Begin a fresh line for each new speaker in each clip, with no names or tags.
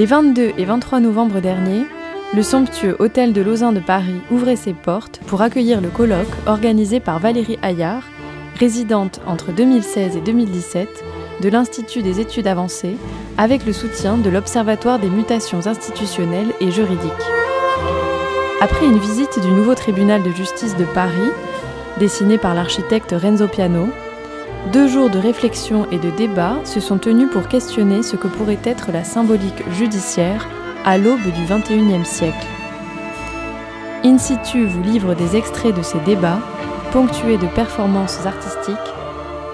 Les 22 et 23 novembre dernier, le somptueux Hôtel de Lausanne de Paris ouvrait ses portes pour accueillir le colloque organisé par Valérie Hayard, résidente entre 2016 et 2017 de l'Institut des études avancées, avec le soutien de l'Observatoire des mutations institutionnelles et juridiques. Après une visite du nouveau tribunal de justice de Paris, dessiné par l'architecte Renzo Piano, deux jours de réflexion et de débat se sont tenus pour questionner ce que pourrait être la symbolique judiciaire à l'aube du XXIe siècle. In situ vous livre des extraits de ces débats, ponctués de performances artistiques,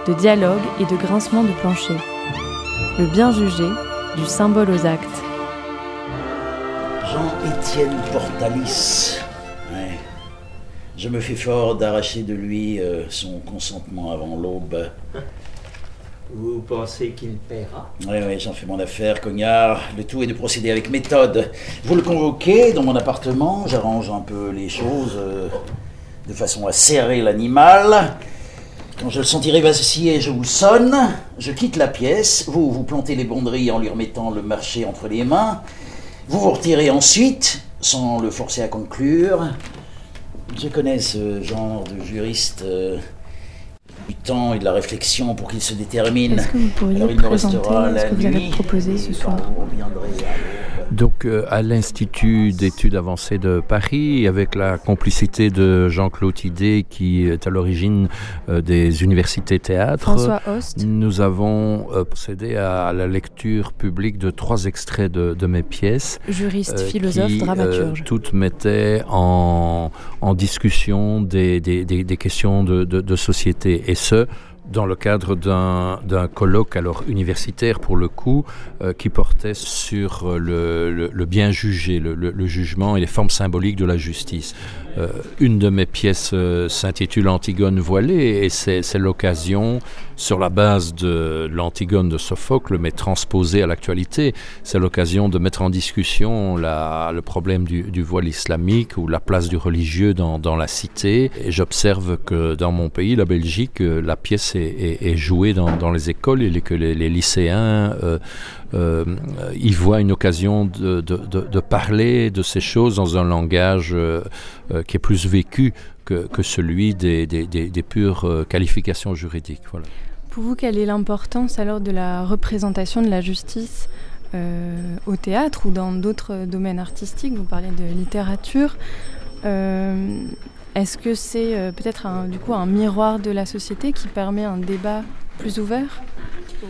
de dialogues et de grincements de plancher. Le bien jugé, du symbole aux actes.
Jean-Étienne Portalis. Je me fais fort d'arracher de lui euh, son consentement avant l'aube.
Vous pensez qu'il paiera?
Oui, oui, j'en fais mon affaire, cognard. Le tout est de procéder avec méthode. Vous le convoquez dans mon appartement, j'arrange un peu les choses euh, de façon à serrer l'animal. Quand je le sentirai vaciller, je vous sonne, je quitte la pièce, vous vous plantez les bonderies en lui remettant le marché entre les mains, vous vous retirez ensuite, sans le forcer à conclure. Je connais ce genre de juriste euh, du temps et de la réflexion pour qu'il se détermine.
Est-ce que vous pourriez
Alors il me
ce que vous allez proposer ce soir.
Donc euh, à l'Institut d'études avancées de Paris, avec la complicité de Jean-Claude Idé, qui est à l'origine euh, des universités théâtre,
François Host,
nous avons euh, procédé à la lecture publique de trois extraits de, de mes pièces.
juriste,
euh,
philosophe,
qui, euh,
dramaturge.
toutes mettaient en, en discussion des, des, des, des questions de, de, de société, et ce, dans le cadre d'un colloque alors universitaire pour le coup euh, qui portait sur euh, le, le, bien jugé, le, le jugement et les formes symboliques de la justice. Euh, une de mes pièces euh, s'intitule Antigone voilée et c'est l'occasion, sur la base de l'Antigone de Sophocle, mais transposée à l'actualité, c'est l'occasion de mettre en discussion le problème du, voile islamique ou la place du religieux dans, la cité. J'observe que dans mon pays, la Belgique, euh, la pièce est, jouée dans, les écoles et que les lycéens euh, y voient une occasion de, de, de, parler de ces choses dans un langage euh, euh, qui est plus vécu que, que celui des, des, des, des pures euh, qualifications juridiques. Voilà.
Pour vous, quelle est l'importance alors de la représentation de la justice au théâtre ou dans d'autres domaines artistiques? Vous parlez de littérature. Est-ce que c'est peut-être du coup un miroir de la société qui permet un débat plus ouvert?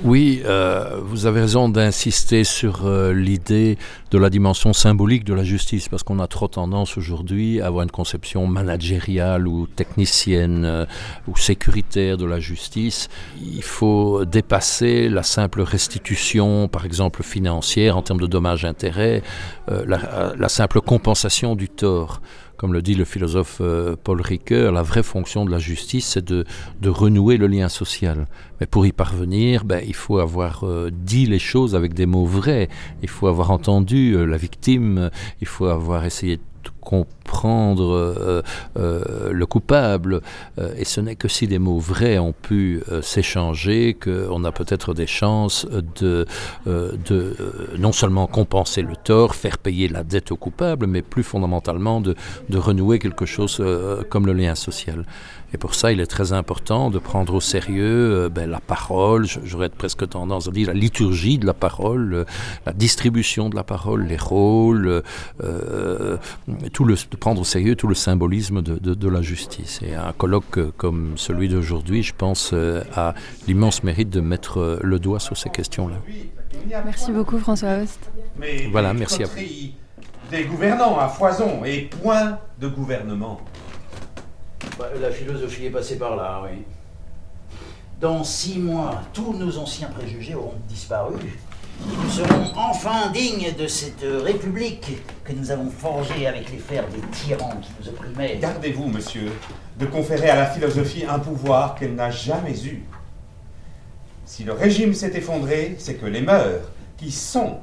Oui, euh, vous avez raison d'insister sur euh, l'idée de la dimension symbolique de la justice, parce qu'on a trop tendance aujourd'hui à avoir une conception managériale ou technicienne euh, ou sécuritaire de la justice. Il faut dépasser la simple restitution, par exemple financière, en termes de dommages-intérêts, la simple compensation du tort. Comme le dit le philosophe euh, Paul Ricoeur, la vraie fonction de la justice, c'est de, de renouer le lien social. Mais pour y parvenir, ben, il faut avoir euh, dit les choses avec des mots vrais. Il faut avoir entendu euh, la victime. Il faut avoir essayé de comprendre euh, euh, le coupable. Euh, et ce n'est que si des mots vrais ont pu s'échanger qu'on a peut-être des chances de, de non seulement compenser le tort, faire payer la dette au coupable, mais plus fondamentalement de, de renouer quelque chose comme le lien social. Et pour ça, il est très important de prendre au sérieux euh, ben, la parole, j'aurais presque tendance à dire la liturgie de la parole, euh, la distribution de la parole, les rôles, euh, tout le, de prendre au sérieux tout le symbolisme de, de, de la justice. Et un colloque comme celui d'aujourd'hui, je pense, euh, a l'immense mérite de mettre le doigt sur ces questions-là.
Merci beaucoup François Host.
Mais
Voilà, merci à vous.
Des gouvernants à foison et point de gouvernement.
La philosophie est passée par là, oui. Dans six mois, tous nos anciens préjugés auront disparu. Nous serons enfin dignes de cette république que nous avons forgée avec les fers des tyrans qui nous opprimaient.
Gardez-vous, monsieur, de conférer à la philosophie un pouvoir qu'elle n'a jamais eu. Si le régime s'est effondré, c'est que les mœurs, qui sont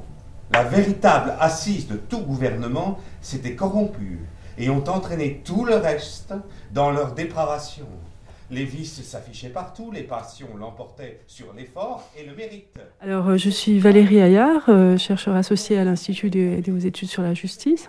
la véritable assise de tout gouvernement, s'étaient corrompues et ont entraîné tout le reste dans leur dépravation. Les vices s'affichaient partout, les passions l'emportaient sur l'effort et le mérite.
Alors, euh, je suis Valérie Ayard, euh, chercheur associée à l'Institut des, des études sur la justice.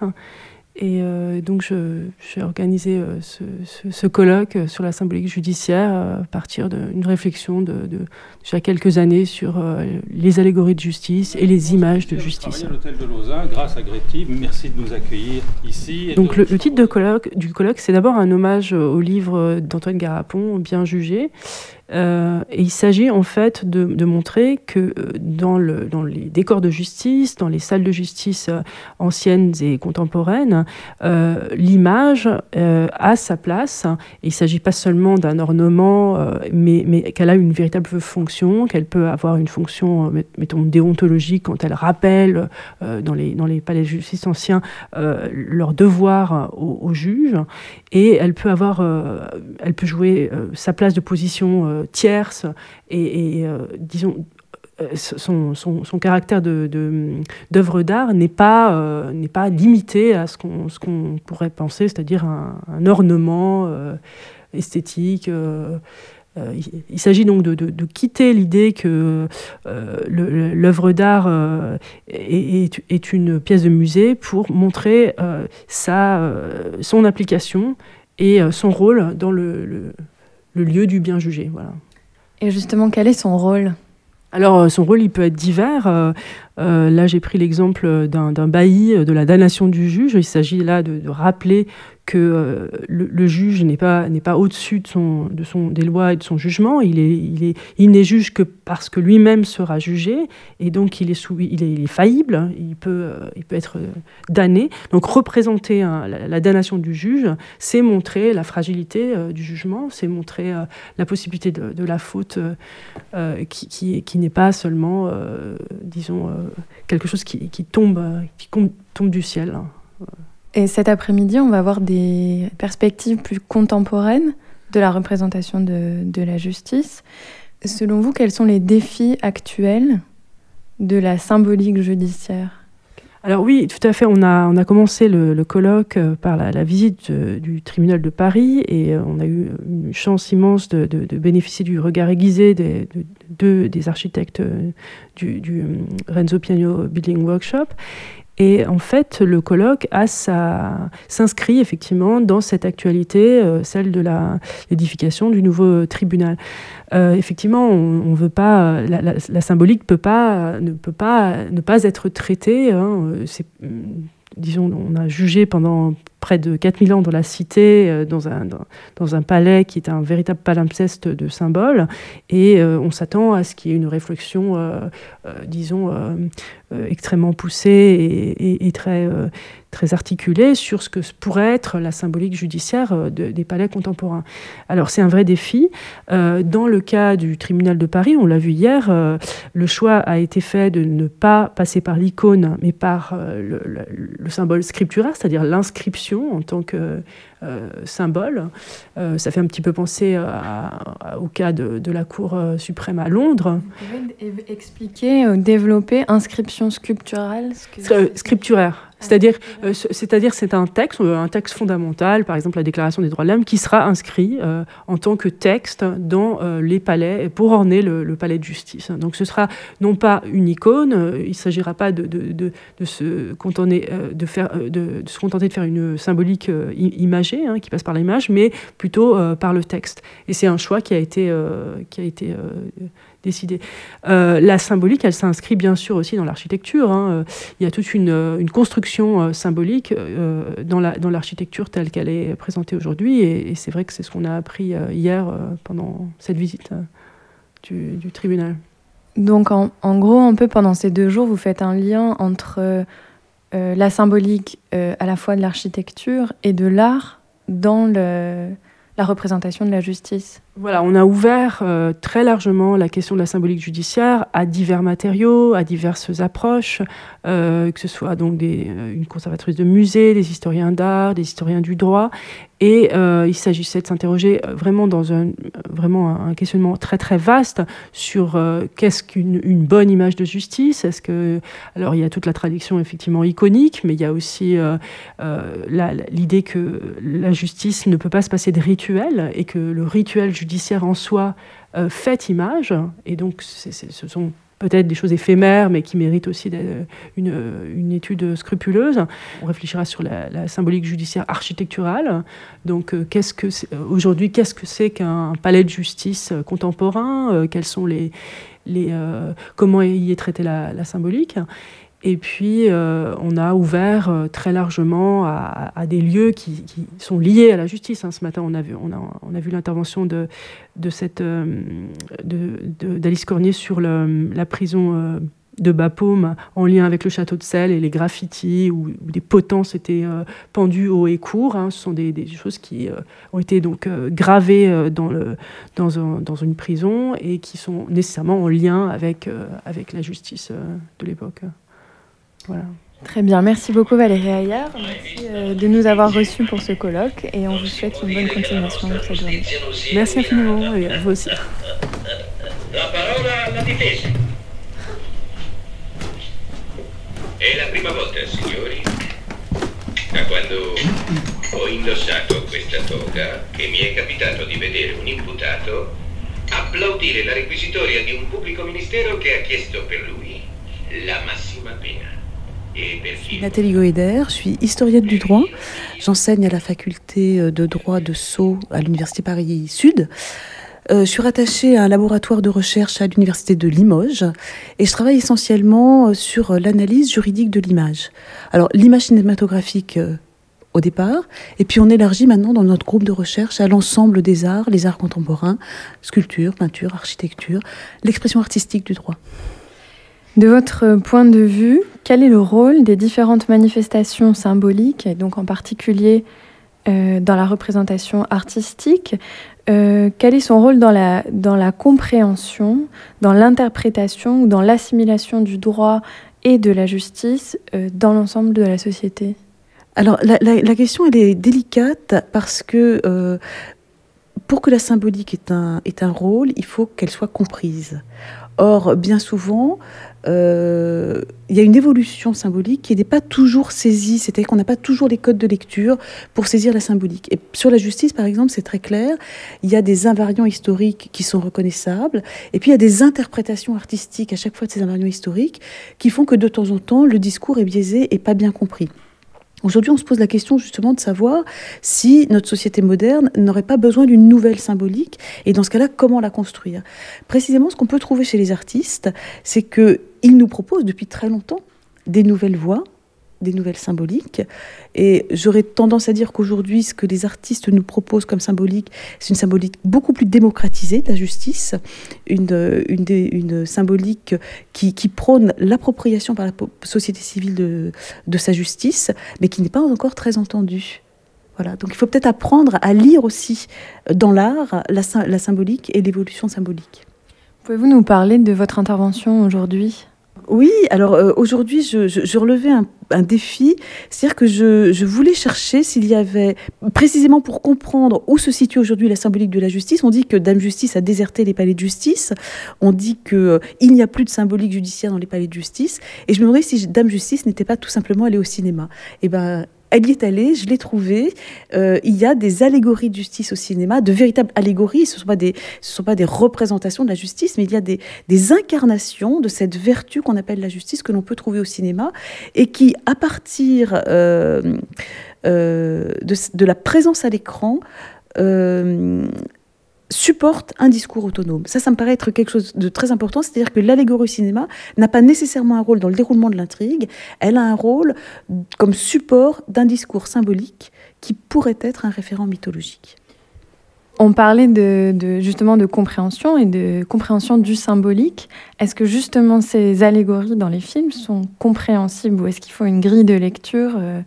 Et euh, donc, j'ai organisé euh, ce, ce, ce, colloque sur la symbolique judiciaire euh, à partir d'une réflexion de, de, déjà quelques années sur euh, les allégories de justice et les images de justice.
l'hôtel de Lausanne grâce à Gréty. Merci de nous accueillir ici.
Donc, le, le, titre de colloque, du colloque, c'est d'abord un hommage au livre d'Antoine Garapon, Bien jugé. Euh, et il s'agit en fait de, montrer que euh, dans, le, dans les décors de justice, dans les salles de justice euh, anciennes et contemporaines, l'image a sa place. Il ne s'agit pas seulement d'un ornement, mais, qu'elle a une véritable fonction, qu'elle peut avoir une fonction, mettons, déontologique quand elle rappelle dans, les, dans les palais de justice anciens leur devoir aux, aux, juges. Et elle peut, avoir, elle peut jouer sa place de position tierce et, euh, disons son, son, son, caractère d'œuvre de, d'art n'est pas, euh, pas limité à ce qu'on qu pourrait penser, c'est-à-dire un, ornement euh, esthétique. Euh, il, s'agit donc de, de, quitter l'idée que l'œuvre d'art est, est, une pièce de musée pour montrer sa, son application et son rôle dans le le lieu du bien jugé. Voilà.
Et justement, quel est son rôle?
Alors, euh, son rôle, il peut être divers. Euh, euh, là, j'ai pris l'exemple d'un bailli de la damnation du juge. Il s'agit là de, rappeler que euh, le, juge n'est pas, n'est pas au-dessus de son, de son, des lois et de son jugement. Il, est, il, est, il n'est juge que parce que lui-même sera jugé, et donc il est, sous, il est, il est faillible, il peut, euh, il peut être damné. Donc représenter la, damnation du juge, c'est montrer la fragilité euh, du jugement, c'est montrer euh, la possibilité de, la faute euh, qui, qui n'est pas seulement, disons, quelque chose qui, tombe, qui tombe du ciel. Hein.
Et cet après-midi, on va avoir des perspectives plus contemporaines de la représentation de, la justice. Selon vous, quels sont les défis actuels de la symbolique judiciaire?
Alors oui, tout à fait. On a, on a commencé le, colloque euh, par la, visite de, du tribunal de Paris et euh, on a eu une chance immense de, bénéficier du regard aiguisé des, de, des architectes euh, du Renzo Piano Building Workshop. Et en fait, le colloque s'inscrit effectivement dans cette actualité, euh, celle de l'édification du nouveau tribunal. Euh, effectivement, on, on veut pas, la, symbolique peut pas, ne peut pas ne pas être traitée. Hein, disons, on a jugé pendant près de 4000 ans dans la cité, euh, dans, un, dans, un palais qui est un véritable palimpseste de symboles, et euh, on s'attend à ce qu'il y ait une réflexion, euh, disons, extrêmement poussée et, et, très, très articulée sur ce que pourrait être la symbolique judiciaire de, des palais contemporains. Alors c'est un vrai défi. dans le cas du tribunal de Paris, on l'a vu hier, le choix a été fait de ne pas passer par l'icône, mais par le, le, le symbole scripturaire, c'est-à-dire l'inscription en tant que euh, symbole. Euh, ça fait un petit peu penser à, à, au cas de, de, la Cour euh, suprême à Londres.
Vous pouvez expliquer, développer inscription sculpturale
Scripturaire. C'est-à-dire, euh, c'est-à-dire, c'est un texte, un texte fondamental, par exemple la Déclaration des droits de l'homme, qui sera inscrit euh, en tant que texte dans euh, les palais pour orner le, palais de justice. Donc, ce sera non pas une icône, euh, il ne s'agira pas de, de, se contenter, euh, de, faire, de, se contenter de faire une symbolique euh, imagée hein, qui passe par l'image, mais plutôt par le texte. Et c'est un choix qui a été, qui a été décidé. Euh, la symbolique, elle s'inscrit bien sûr aussi dans l'architecture. Hein. Il y a toute une, une construction euh, symbolique euh, dans l'architecture la, dans telle qu'elle est présentée aujourd'hui. Et, c'est vrai que c'est ce qu'on a appris euh, hier euh, pendant cette visite euh, du, tribunal.
Donc en, gros, un peu pendant ces deux jours, vous faites un lien entre la symbolique à la fois de l'architecture et de l'art dans la représentation de la justice.
Voilà, on a ouvert euh, très largement la question de la symbolique judiciaire à divers matériaux, à diverses approches, euh, que ce soit donc euh, une conservatrice de musée, des historiens d'art, des historiens du droit, et il s'agissait de s'interroger vraiment dans un vraiment un questionnement très très vaste sur qu'est-ce qu'une une bonne image de justice? Est-ce que alors il y a toute la tradition effectivement iconique, mais il y a aussi l'idée que la justice ne peut pas se passer de rituel et que le rituel judiciaire judiciaire en soi fait image, et donc ce sont peut-être des choses éphémères, mais qui méritent aussi une, une, étude scrupuleuse. On réfléchira sur la, symbolique judiciaire architecturale. Donc, aujourd'hui, qu'est-ce que c'est qu'un palais de justice contemporain Quels sont les, les comment y est traitée la symbolique? Et puis, euh, on a ouvert euh, très largement à, des lieux qui, sont liés à la justice. Hein. Ce matin, on a vu, l'intervention euh, d'Alice Cornier sur la prison de Bapaume en lien avec le château de Celle et les graffitis où, des potences étaient pendus haut et court. Hein. Ce sont des, choses qui ont été donc gravées dans, une prison et qui sont nécessairement en lien avec la justice de l'époque.
Très bien, merci beaucoup Valérie Ayer. Merci euh, de nous avoir reçus pour ce colloque et on vous souhaite une bonne continuation de cette journée.
Merci infiniment et à vous aussi.
La parola alla difesa. È la prima volta, signori, da quando ho indossato questa toga, che mi è capitato di vedere un imputato applaudire la requisitoria di un pubblico ministero che ha chiesto per lui la massima pena.
Nathalie Goeder, je suis historienne du droit. J'enseigne à la faculté euh, de droit de Sceaux à l'Université Paris-Sud. Euh, je suis rattachée à un laboratoire de recherche à l'Université de Limoges et je travaille essentiellement euh, sur l'analyse juridique de l'image. Alors, l'image cinématographique au départ, et puis on élargit maintenant dans notre groupe de recherche à l'ensemble des arts, les arts contemporains, sculpture, peinture, architecture, l'expression artistique du droit.
De votre point de vue, quel est le rôle des différentes manifestations symboliques, et donc en particulier euh, dans la représentation artistique euh, Quel est son rôle dans la, dans la compréhension, dans l'interprétation ou dans l'assimilation du droit et de la justice euh, dans l'ensemble de la société?
Alors la, la, question elle est délicate parce que pour que la symbolique ait un, ait un rôle, il faut qu'elle soit comprise. Or, bien souvent, il y a une évolution symbolique qui n'est pas toujours saisie, c'est-à-dire qu'on n'a pas toujours les codes de lecture pour saisir la symbolique. Et sur la justice, par exemple, c'est très clair, il y a des invariants historiques qui sont reconnaissables, et puis il y a des interprétations artistiques à chaque fois de ces invariants historiques qui font que de temps en temps, le discours est biaisé et pas bien compris. Aujourd'hui, on se pose la question justement de savoir si notre société moderne n'aurait pas besoin d'une nouvelle symbolique, et dans ce cas-là, comment la construire? Précisément, ce qu'on peut trouver chez les artistes, c'est qu'ils nous proposent depuis très longtemps des nouvelles voies, des nouvelles symboliques. Et j'aurais tendance à dire qu'aujourd'hui, ce que les artistes nous proposent comme symbolique, c'est une symbolique beaucoup plus démocratisée de la justice, une, une, une symbolique qui, qui prône l'appropriation par la société civile de, de sa justice, mais qui n'est pas encore très entendue. Voilà. Donc il faut peut-être apprendre à lire aussi dans l'art la, la symbolique et l'évolution symbolique.
Pouvez-vous nous parler de votre intervention aujourd'hui?
Oui, alors euh, aujourd'hui, je, relevais un, défi, c'est-à-dire que je, voulais chercher s'il y avait, précisément pour comprendre où se situe aujourd'hui la symbolique de la justice, on dit que Dame Justice a déserté les palais de justice, on dit qu'il euh, n'y a plus de symbolique judiciaire dans les palais de justice, et je me demandais si Dame Justice n'était pas tout simplement allée au cinéma. Eh ben, elle y est allée, je l'ai trouvée. Euh, il y a des allégories de justice au cinéma, de véritables allégories. Ce ne sont, pas des, sont pas des représentations de la justice, mais il y a des, des incarnations de cette vertu qu'on appelle la justice que l'on peut trouver au cinéma et qui, à partir euh, euh, de, de, la présence à l'écran, supporte un discours autonome. Ça, ça me paraît être quelque chose de très important, c'est-à-dire que l'allégorie au cinéma n'a pas nécessairement un rôle dans le déroulement de l'intrigue, elle a un rôle comme support d'un discours symbolique qui pourrait être un référent mythologique.
On parlait de, justement de compréhension et de compréhension du symbolique. Est-ce que justement ces allégories dans les films sont compréhensibles ou est-ce qu'il faut une grille de lecture euh?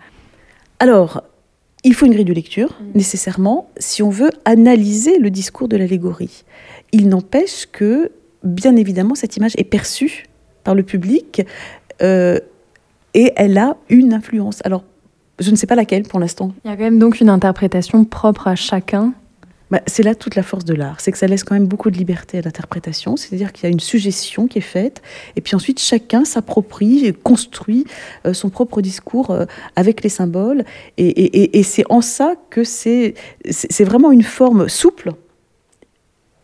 Alors, il faut une grille de lecture, mm. nécessairement, si on veut analyser le discours de l'allégorie. Il n'empêche que, bien évidemment, cette image est perçue par le public euh, et elle a une influence. Alors, je ne sais pas laquelle pour l'instant.
Il y a quand même donc une interprétation propre à chacun
bah, c'est là toute la force de l'art, c'est que ça laisse quand même beaucoup de liberté à l'interprétation, c'est-à-dire qu'il y a une suggestion qui est faite, et puis ensuite chacun s'approprie et construit euh, son propre discours euh, avec les symboles, et, c'est en ça que c'est vraiment une forme souple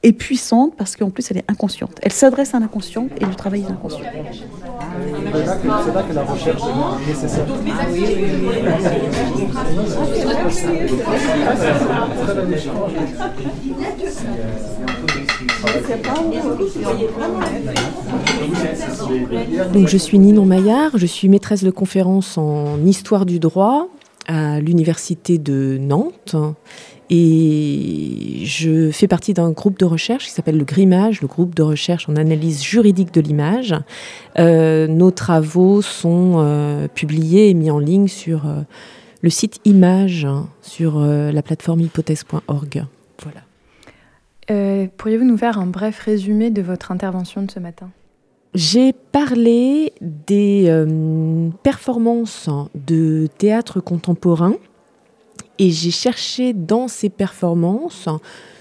est puissante parce qu'en plus elle est inconsciente. Elle s'adresse à un inconscient et le travail est inconscient. C'est là que la recherche est nécessaire.
Donc je suis Ninon Maillard, je suis maîtresse de conférence en histoire du droit à l'université de Nantes et je fais partie d'un groupe de recherche qui s'appelle le GRIMAGE, le groupe de recherche en analyse juridique de l'image. Euh, nos travaux sont euh, publiés et mis en ligne sur euh, le site Image, hein, sur la plateforme hypothèse.org.
Voilà. Pourriez-vous nous faire un bref résumé de votre intervention de ce matin?
J'ai parlé des performances de théâtre contemporain et j'ai cherché dans ces performances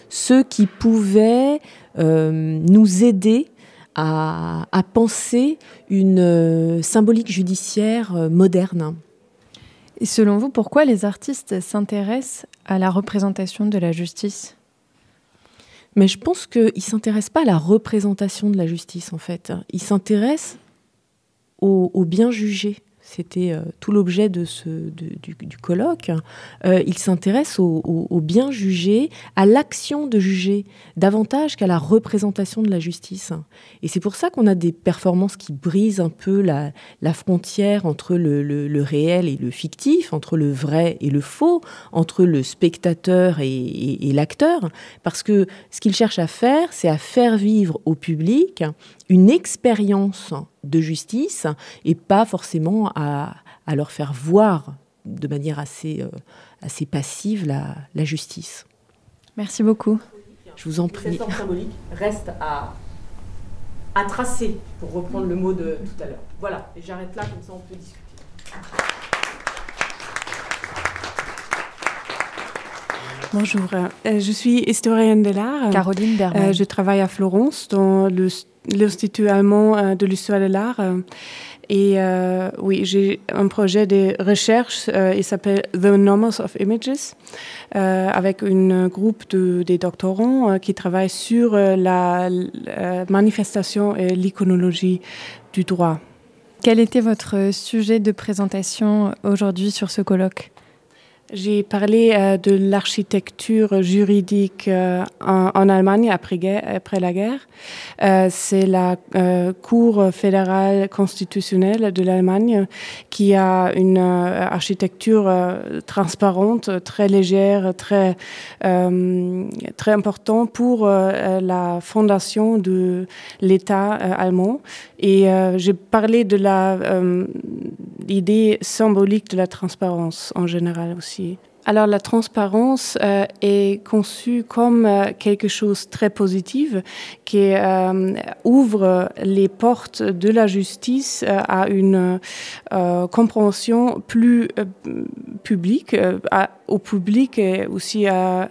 ceux qui pouvaient euh, nous aider à, penser une euh, symbolique judiciaire euh, moderne.
Et selon vous, pourquoi les artistes s'intéressent à la représentation de la justice?
Mais je pense qu'ils ne s'intéressent pas à la représentation de la justice, en fait. Ils s'intéressent au bien jugé c'était euh, tout l'objet de ce, du, colloque, euh, il s'intéresse au, bien jugé, à l'action de juger, davantage qu'à la représentation de la justice. Et c'est pour ça qu'on a des performances qui brisent un peu la, frontière entre le, réel et le fictif, entre le vrai et le faux, entre le spectateur et, et l'acteur, parce que ce qu'il cherche à faire, c'est à faire vivre au public une expérience de justice et pas forcément à, leur faire voir de manière assez, euh, assez passive la, la, justice.
Merci beaucoup.
Je vous en prie.
Cette symbolique reste à, à tracer, pour reprendre le mot de tout à l'heure. Voilà, et j'arrête là, comme ça on peut discuter.
Bonjour, euh, je suis historienne de l'art.
Caroline Berman.
Euh, je travaille à Florence dans le l'Institut allemand euh, de l'histoire de l'art. Euh, et euh, oui, j'ai un projet de recherche, il s'appelle The Numbers of Images, avec un groupe de, des doctorants qui travaillent sur la, la manifestation et l'iconologie du droit.
Quel était votre sujet de présentation aujourd'hui sur ce colloque?
J'ai parlé euh, de l'architecture juridique euh, en, Allemagne après, la guerre. Euh, c'est la Cour fédérale constitutionnelle de l'Allemagne qui a une architecture transparente, très légère, très, très importante pour la fondation de l'État allemand. Et j'ai parlé de l'idée symbolique de la transparence en général aussi. Alors la transparence euh, est conçue comme euh, quelque chose de très positif qui euh, ouvre les portes de la justice à une compréhension plus publique, au public et aussi à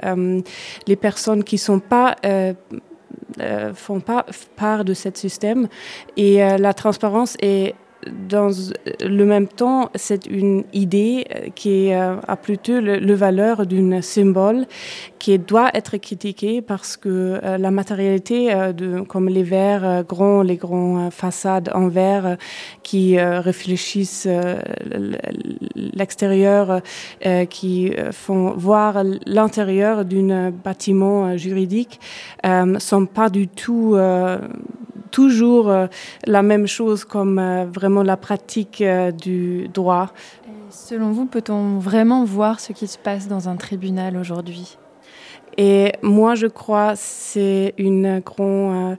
les personnes qui sont pas font pas part de ce système. Et la transparence est dans le même temps, c'est une idée euh, qui euh, a plutôt le, valeur d'une symbole qui doit être critiquée parce que euh, la matérialité, de, comme les verres grands, les grands façades en verre qui réfléchissent l'extérieur, qui font voir l'intérieur d'un bâtiment juridique, sont pas du tout toujours euh, la même chose comme euh, vraiment la pratique euh, du droit.
selon vous, peut-on vraiment voir ce qui se passe dans un tribunal aujourd'hui?
Et moi, je crois c'est une grande...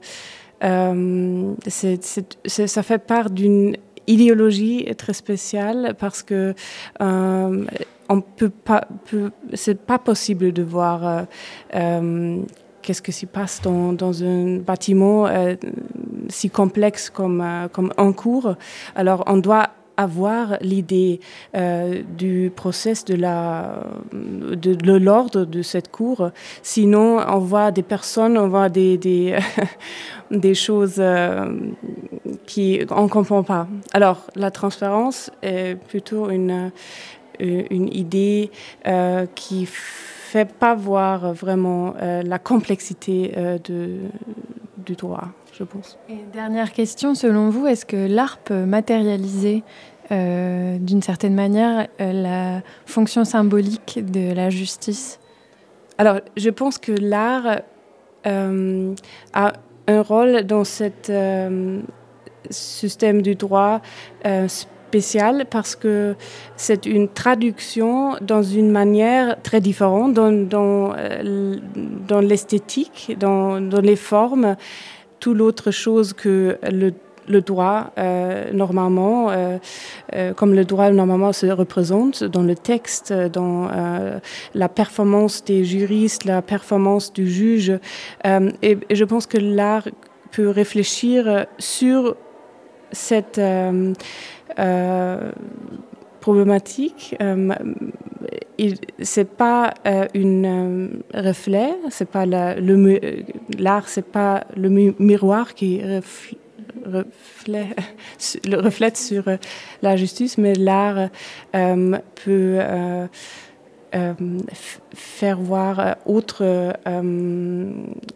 ça fait part d'une idéologie très spéciale parce que on peut pas, c'est pas possible de voir qu'est-ce qui se passe dans, un bâtiment euh, si complexe comme, euh, comme un cours. Alors, on doit avoir l'idée euh, du process de la de, l'ordre de cette cour. Sinon on voit des personnes on voit des des, choses euh, qui on comprend pas. Alors la transparence est plutôt une une idée qui fait pas voir vraiment la complexité de, du droit, je pense.
Et dernière question, selon vous, est-ce que l'art peut matérialiser d'une certaine manière la fonction symbolique de la justice?
Alors, je pense que l'art a un rôle dans ce euh, système du droit euh, spécial parce que c'est une traduction dans une manière très différente, dans, dans, euh, dans l'esthétique, dans, dans, les formes, tout l'autre chose que le le droit, normalement, comme le droit normalement se représente dans le texte, dans la performance des juristes, la performance du juge. et, je pense que l'art peut réfléchir sur cette problématique. c'est pas un reflet, c'est pas l'art, c'est pas le miroir qui reflète sur euh, la justice, mais l'art euh, peut euh, faire voir autre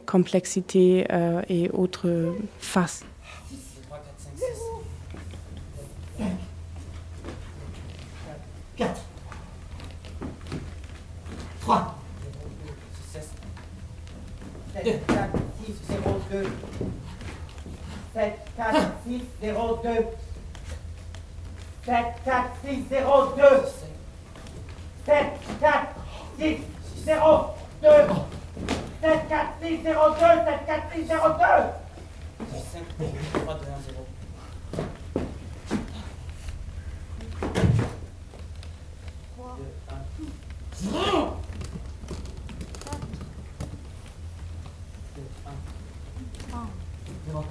complexité et autre face.
4 3 2 4 6 0 2 7, 4, 6, 0, 2. 7, 4, 6, 0, 2. 7, 4, 6, 0, 2. 7, 4, 6, 0, 2. 7, 4, 6, 0, 2. 5, 3, 2, 1, 0. Zero! 3, 4, 5, 6, 0, 6, 5, 4,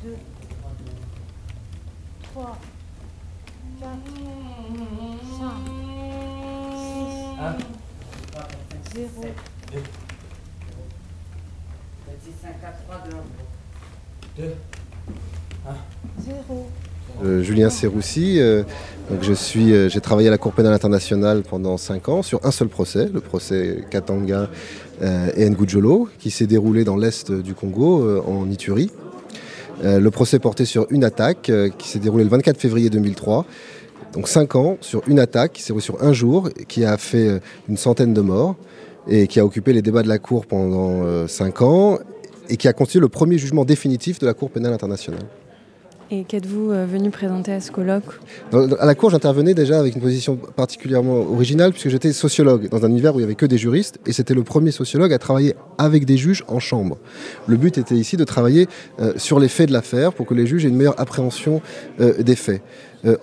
3, 2, 2, 1, 0.
Julien Serroussi, euh, euh, j'ai travaillé à la Cour pénale internationale pendant 5 ans sur un seul procès, le procès Katanga euh, et Ngujolo, qui s'est déroulé dans l'est du Congo, euh, en Ituri. Euh, le procès portait sur une attaque euh, qui s'est déroulée le 24 février 2003. Donc 5 ans sur une attaque qui s'est déroulée sur un jour, qui a fait euh, une centaine de morts et qui a occupé les débats de la Cour pendant 5 ans et qui a constitué le premier jugement définitif de la Cour pénale internationale.
Et qu'êtes-vous euh, venu présenter à ce colloque
À la Cour, j'intervenais déjà avec une position particulièrement originale, puisque j'étais sociologue dans un univers où il n'y avait que des juristes, et c'était le premier sociologue à travailler avec des juges en chambre. Le but était ici de travailler euh, sur les faits de l'affaire pour que les juges aient une meilleure appréhension euh, des faits.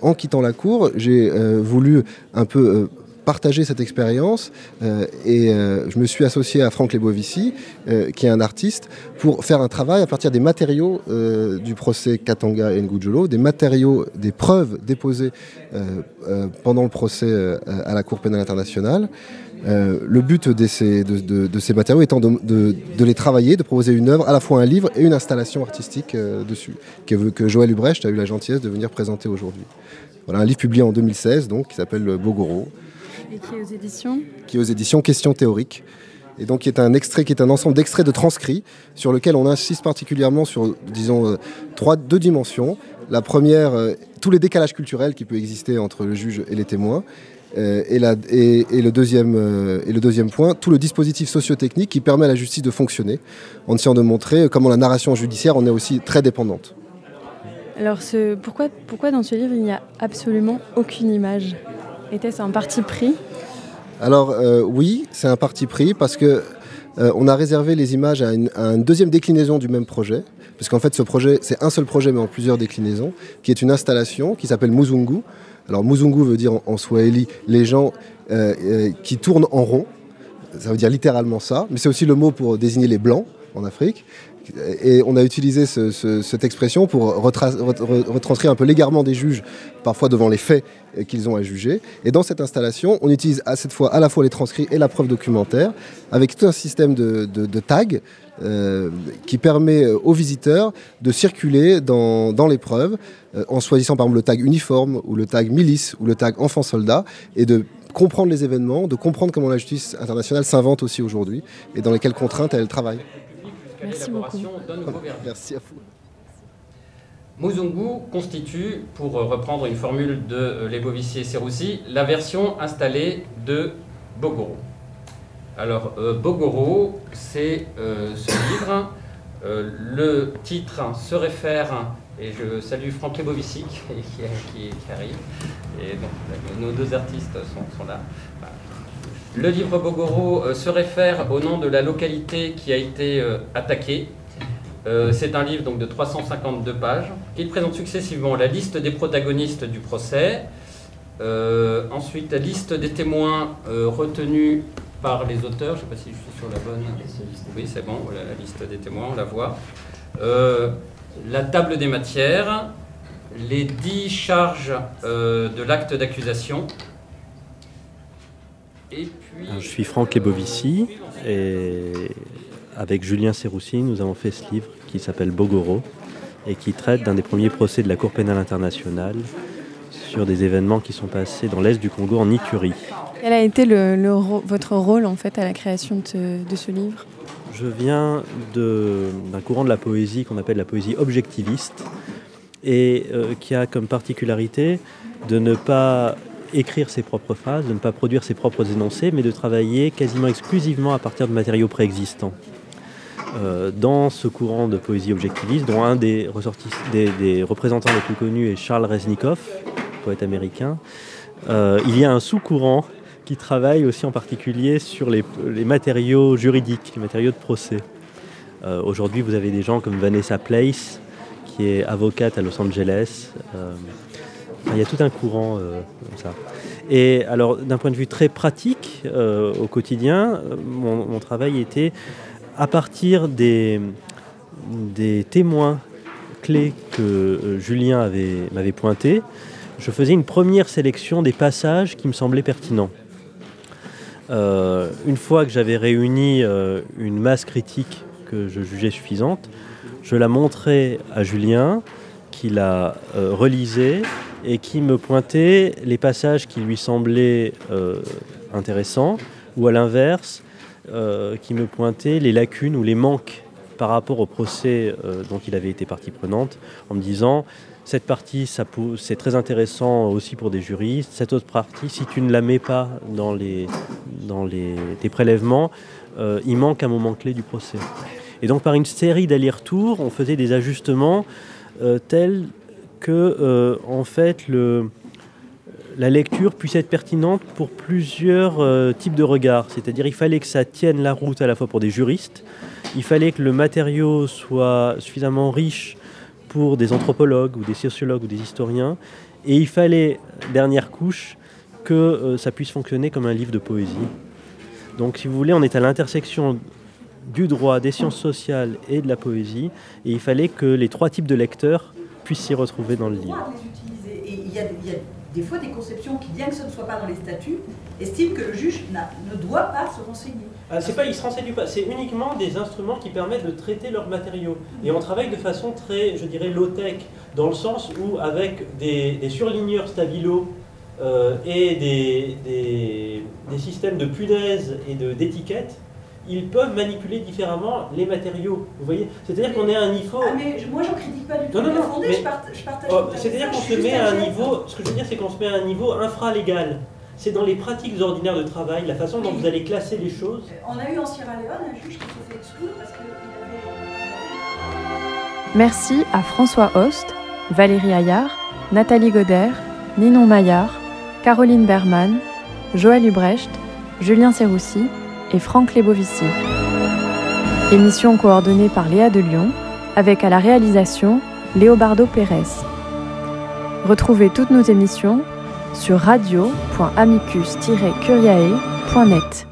en quittant la Cour, j'ai voulu un peu partager cette expérience euh, et euh, je me suis associé à Franck Lebovici, euh, qui est un artiste, pour faire un travail à partir des matériaux du procès Katanga et Ngujolo, des matériaux, des preuves déposées pendant le procès à la Cour pénale internationale. le but de ces, de, ces matériaux étant de, les travailler, de proposer une œuvre, à la fois un livre et une installation artistique dessus, que, que Joël Ubrecht a eu la gentillesse de venir présenter aujourd'hui. Voilà un livre publié en 2016 donc, qui s'appelle Bogoro.
Et qui est aux éditions
Qui est aux éditions Questions théoriques. Et donc, qui est un extrait, qui est un ensemble d'extraits de transcrits sur lequel on insiste particulièrement sur, disons, euh, trois, deux dimensions. La première, euh, tous les décalages culturels qui peuvent exister entre le juge et les témoins. Euh, et, la, et, le deuxième, et le deuxième point, tout le dispositif sociotechnique qui permet à la justice de fonctionner, en essayant de montrer comment la narration judiciaire en est aussi très dépendante.
Alors, ce, pourquoi, pourquoi dans ce livre il n'y a absolument aucune image? Était-ce un parti pris
Alors euh, oui, c'est un parti pris parce que euh, on a réservé les images à une, deuxième déclinaison du même projet, puisqu'en fait ce projet, c'est un seul projet mais en plusieurs déclinaisons, qui est une installation qui s'appelle Muzungu. Alors Muzungu veut dire en, swahili les gens euh, qui tournent en rond, ça veut dire littéralement ça, mais c'est aussi le mot pour désigner les blancs en Afrique, Et on a utilisé cette expression pour retranscrire un peu l'égarement des juges, parfois devant les faits qu'ils ont à juger. Et dans cette installation, on utilise à cette fois à la fois les transcrits et la preuve documentaire, avec tout un système de, tags euh, qui permet aux visiteurs de circuler dans, dans l'épreuve euh, en choisissant par exemple le tag uniforme ou le tag milice ou le tag enfant soldat et de comprendre les événements, de comprendre comment la justice internationale s'invente aussi aujourd'hui et dans lesquelles contraintes elle travaille.
Merci beaucoup.
Merci à vous.
Muzungu constitue, pour reprendre une formule de euh, Lebovici et Serroussi, la version installée de Bogoro. Alors, euh, Bogoro, c'est euh, ce livre. le titre se réfère, et je salue Franck Lebovici qui, qui, arrive, et nos deux artistes sont, là. Le livre Bogoro se réfère au nom de la localité qui a été attaquée euh, c'est un livre donc, de 352 pages qui présente successivement la liste des protagonistes du procès, euh, ensuite la liste des témoins euh, retenus par les auteurs. Je ne sais pas si je suis sur la bonne. Oui, c'est bon, voilà la liste des témoins, on la voit. la table des matières, les dix charges de l'acte d'accusation.
Et puis... je suis Franck Lebovici et avec Julien Serroussi, nous avons fait ce livre qui s'appelle Bogoro et qui traite d'un des premiers procès de la Cour pénale internationale sur des événements qui sont passés dans l'est du Congo en Iturie.
Quel a été votre rôle en fait à la création de, ce livre?
Je viens d'un courant de la poésie qu'on appelle la poésie objectiviste et euh, qui a comme particularité de ne pas écrire ses propres phrases, de ne pas produire ses propres énoncés, mais de travailler quasiment exclusivement à partir de matériaux préexistants. Euh, dans ce courant de poésie objectiviste, dont un des, représentants les plus connus est Charles Reznikov, poète américain, euh, il y a un sous-courant qui travaille aussi en particulier sur les, matériaux juridiques, les matériaux de procès. Euh, aujourd'hui, vous avez des gens comme Vanessa Place, qui est avocate à Los Angeles. Il y a tout un courant comme ça. Et alors, d'un point de vue très pratique, au quotidien, mon, mon travail était à partir des, témoins clés que euh, Julien m'avait pointés, je faisais une première sélection des passages qui me semblaient pertinents. Euh, une fois que j'avais réuni euh, une masse critique que je jugeais suffisante, je la montrais à Julien, qui la relisait et qui me pointait les passages qui lui semblaient intéressants, ou à l'inverse, euh, qui me pointait les lacunes ou les manques par rapport au procès euh, dont il avait été partie prenante, en me disant cette partie, c'est très intéressant aussi pour des juristes. Cette autre partie, si tu ne la mets pas dans, les, dans les, tes prélèvements, euh, il manque un moment clé du procès. Et donc par une série d'allers-retours, on faisait des ajustements tels que, en fait, le, la lecture puisse être pertinente pour plusieurs euh, types de regards. C'est-à-dire il fallait que ça tienne la route à la fois pour des juristes, il fallait que le matériau soit suffisamment riche pour des anthropologues ou des sociologues ou des historiens, et il fallait, dernière couche, que euh, ça puisse fonctionner comme un livre de poésie. Donc si vous voulez, on est à l'intersection du droit, des sciences sociales et de la poésie, et il fallait que les trois types de lecteurs puissent s'y retrouver dans le livre
des fois des conceptions qui, bien que ce ne soit pas dans les statuts, estiment que le juge ne doit pas se renseigner.
Ah, c'est pas, il se renseigne pas, c'est uniquement des instruments qui permettent de traiter leurs matériaux. Et on travaille de façon très, je dirais, low-tech, dans le sens où avec des, surligneurs stabilo euh, et des, des, des, systèmes de punaises et d'étiquettes, ils peuvent manipuler différemment les matériaux. Vous voyez? C'est-à-dire qu'on est à un niveau.
Ah, mais moi, j'en critique pas du tout. Non, non, non. je, partage.
Oh, c'est-à-dire qu'on se met à un niveau. Ce que je veux dire, c'est qu'on se met à un niveau infralégal. C'est dans les pratiques ordinaires de travail, la façon dont vous allez classer les choses.
On a eu en Sierra Leone un juge qui s'est fait exclure parce qu'il
avait. Merci à François Host, Valérie Ayard, Nathalie Goder, Ninon Maillard, Caroline Berman, Joël Ubrecht, Julien Serroussi et Franck Lebovici. Émission coordonnée par Léa de Lyon, avec à la réalisation Léobardo Pérez. Retrouvez toutes nos émissions sur radio.amicus-curiae.net.